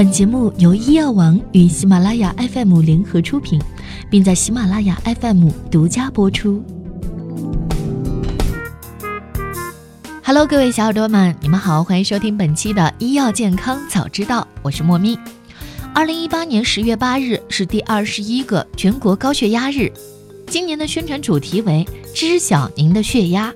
本节目由医药王与喜马拉雅 FM 联合出品，并在喜马拉雅 FM 独家播出。Hello，各位小耳朵们，你们好，欢迎收听本期的医药健康早知道，我是莫咪。二零一八年十月八日是第二十一个全国高血压日，今年的宣传主题为“知晓您的血压”，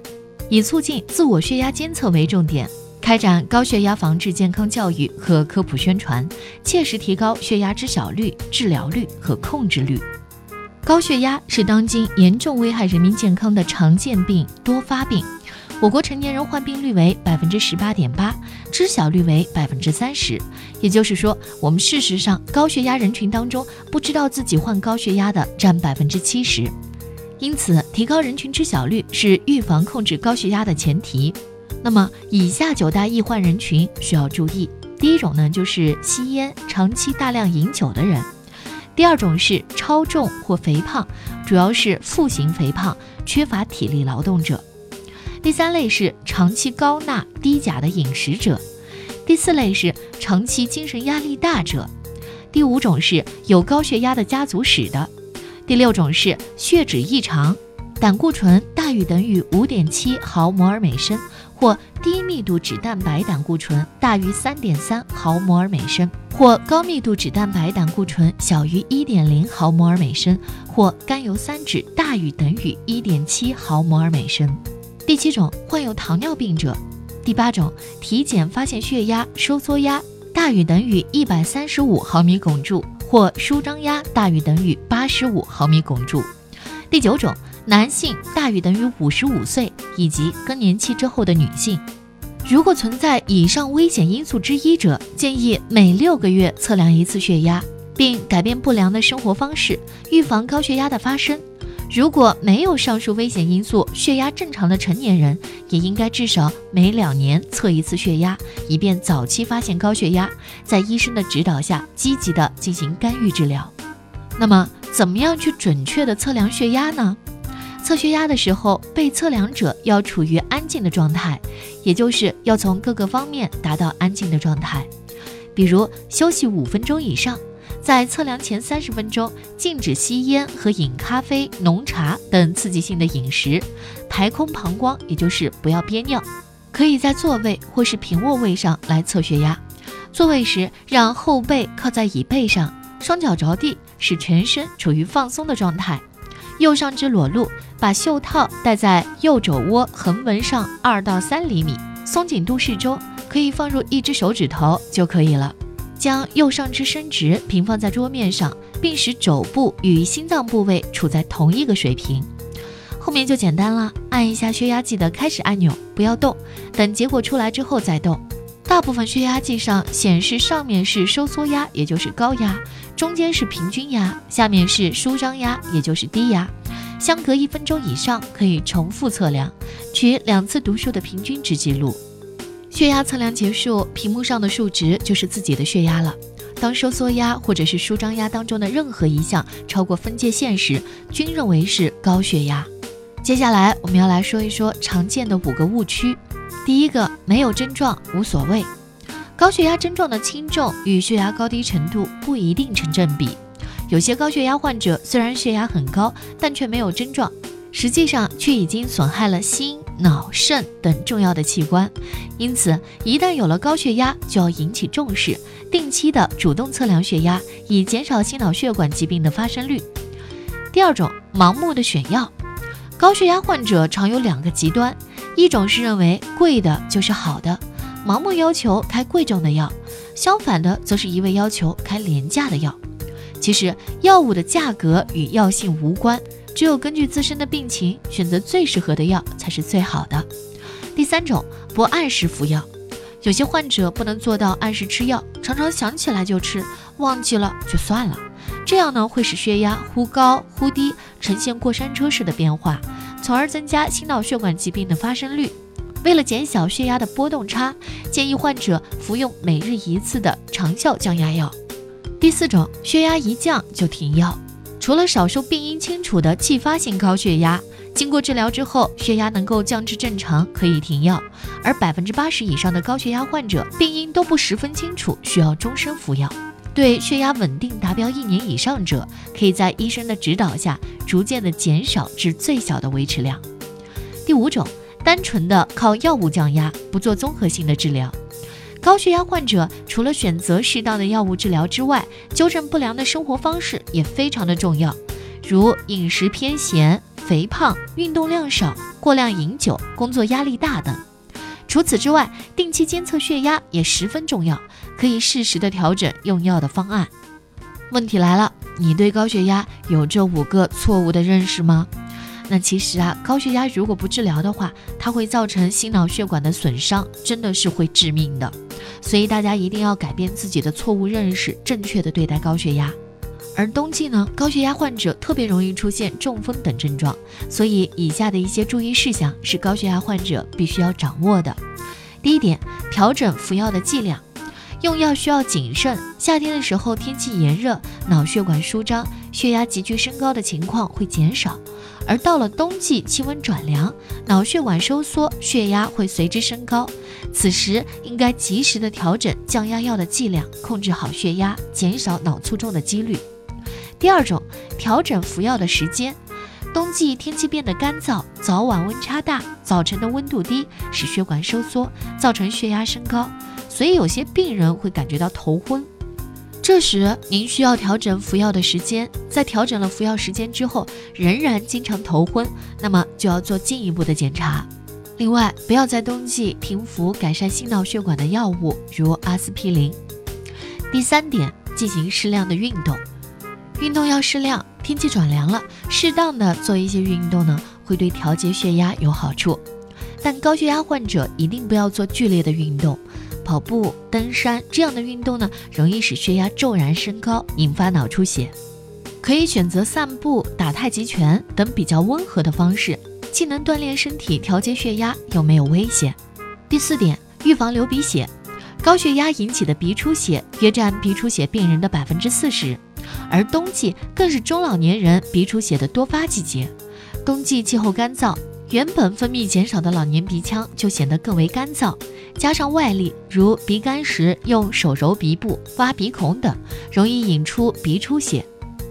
以促进自我血压监测为重点。开展高血压防治健康教育和科普宣传，切实提高血压知晓率、治疗率和控制率。高血压是当今严重危害人民健康的常见病、多发病。我国成年人患病率为百分之十八点八，知晓率为百分之三十。也就是说，我们事实上高血压人群当中，不知道自己患高血压的占百分之七十。因此，提高人群知晓率是预防控制高血压的前提。那么，以下九大易患人群需要注意。第一种呢，就是吸烟、长期大量饮酒的人；第二种是超重或肥胖，主要是腹型肥胖、缺乏体力劳动者；第三类是长期高钠低钾的饮食者；第四类是长期精神压力大者；第五种是有高血压的家族史的；第六种是血脂异常，胆固醇大于等于五点七毫摩尔每升。或低密度脂蛋白胆固醇大于三点三毫摩尔每升，或高密度脂蛋白胆固醇小于一点零毫摩尔每升，或甘油三酯大于等于一点七毫摩尔每升。第七种，患有糖尿病者。第八种，体检发现血压、收缩压大于等于一百三十五毫米汞柱，或舒张压大于等于八十五毫米汞柱。第九种。男性大于等于五十五岁，以及更年期之后的女性，如果存在以上危险因素之一者，建议每六个月测量一次血压，并改变不良的生活方式，预防高血压的发生。如果没有上述危险因素，血压正常的成年人也应该至少每两年测一次血压，以便早期发现高血压，在医生的指导下积极的进行干预治疗。那么，怎么样去准确的测量血压呢？测血压的时候，被测量者要处于安静的状态，也就是要从各个方面达到安静的状态。比如休息五分钟以上，在测量前三十分钟禁止吸烟和饮咖啡、浓茶等刺激性的饮食，排空膀胱，也就是不要憋尿。可以在座位或是平卧位上来测血压。座位时让后背靠在椅背上，双脚着地，使全身处于放松的状态。右上肢裸露，把袖套戴在右肘窝横纹上二到三厘米，松紧度适中，可以放入一只手指头就可以了。将右上肢伸直，平放在桌面上，并使肘部与心脏部位处在同一个水平。后面就简单了，按一下血压计的开始按钮，不要动，等结果出来之后再动。大部分血压计上显示上面是收缩压，也就是高压。中间是平均压，下面是舒张压，也就是低压。相隔一分钟以上可以重复测量，取两次读数的平均值记录。血压测量结束，屏幕上的数值就是自己的血压了。当收缩压或者是舒张压当中的任何一项超过分界线时，均认为是高血压。接下来我们要来说一说常见的五个误区。第一个，没有症状无所谓。高血压症状的轻重与血压高低程度不一定成正比，有些高血压患者虽然血压很高，但却没有症状，实际上却已经损害了心、脑、肾等重要的器官。因此，一旦有了高血压，就要引起重视，定期的主动测量血压，以减少心脑血管疾病的发生率。第二种，盲目的选药，高血压患者常有两个极端，一种是认为贵的就是好的。盲目要求开贵重的药，相反的则是一味要求开廉价的药。其实药物的价格与药性无关，只有根据自身的病情选择最适合的药才是最好的。第三种，不按时服药，有些患者不能做到按时吃药，常常想起来就吃，忘记了就算了，这样呢会使血压忽高忽低，呈现过山车式的变化，从而增加心脑血管疾病的发生率。为了减小血压的波动差，建议患者服用每日一次的长效降压药。第四种，血压一降就停药。除了少数病因清楚的继发性高血压，经过治疗之后，血压能够降至正常，可以停药。而百分之八十以上的高血压患者病因都不十分清楚，需要终身服药。对血压稳定达标一年以上者，可以在医生的指导下，逐渐的减少至最小的维持量。第五种，单纯的靠药物降压，不做综合性的治疗。高血压患者除了选择适当的药物治疗之外，纠正不良的生活方式也非常的重要，如饮食偏咸。肥胖、运动量少、过量饮酒、工作压力大等。除此之外，定期监测血压也十分重要，可以适时的调整用药的方案。问题来了，你对高血压有这五个错误的认识吗？那其实啊，高血压如果不治疗的话，它会造成心脑血管的损伤，真的是会致命的。所以大家一定要改变自己的错误认识，正确的对待高血压。而冬季呢，高血压患者特别容易出现中风等症状，所以以下的一些注意事项是高血压患者必须要掌握的。第一点，调整服药的剂量，用药需要谨慎。夏天的时候天气炎热，脑血管舒张，血压急剧升高的情况会减少；而到了冬季，气温转凉，脑血管收缩，血压会随之升高。此时应该及时的调整降压药的剂量，控制好血压，减少脑卒中的几率。第二种，调整服药的时间。冬季天气变得干燥，早晚温差大，早晨的温度低，使血管收缩，造成血压升高，所以有些病人会感觉到头昏。这时您需要调整服药的时间。在调整了服药时间之后，仍然经常头昏，那么就要做进一步的检查。另外，不要在冬季停服改善心脑血管的药物，如阿司匹林。第三点，进行适量的运动。运动要适量，天气转凉了，适当的做一些运动呢，会对调节血压有好处。但高血压患者一定不要做剧烈的运动，跑步、登山这样的运动呢，容易使血压骤然升高，引发脑出血。可以选择散步、打太极拳等比较温和的方式，既能锻炼身体，调节血压，又没有危险。第四点，预防流鼻血。高血压引起的鼻出血约占鼻出血病人的百分之四十。而冬季更是中老年人鼻出血的多发季节。冬季气候干燥，原本分泌减少的老年鼻腔就显得更为干燥，加上外力如鼻干时用手揉鼻部、挖鼻孔等，容易引出鼻出血。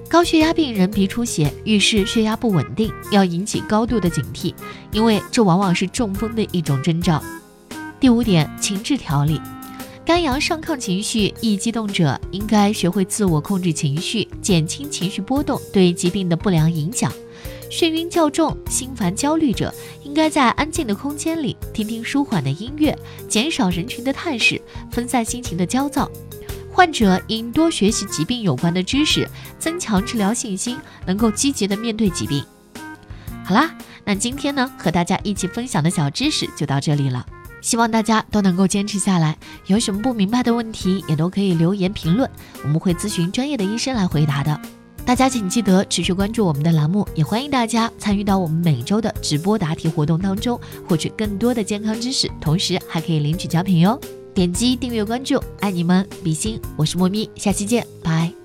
高血压病人鼻出血，预示血压不稳定，要引起高度的警惕，因为这往往是中风的一种征兆。第五点，情志调理。肝阳上亢情绪易激动者，应该学会自我控制情绪，减轻情绪波动对疾病的不良影响。眩晕较重、心烦焦虑者，应该在安静的空间里听听舒缓的音乐，减少人群的探视，分散心情的焦躁。患者应多学习疾病有关的知识，增强治疗信心，能够积极的面对疾病。好啦，那今天呢，和大家一起分享的小知识就到这里了。希望大家都能够坚持下来，有什么不明白的问题也都可以留言评论，我们会咨询专业的医生来回答的。大家请记得持续关注我们的栏目，也欢迎大家参与到我们每周的直播答题活动当中，获取更多的健康知识，同时还可以领取奖品哟。点击订阅关注，爱你们，比心，我是莫咪，下期见，拜。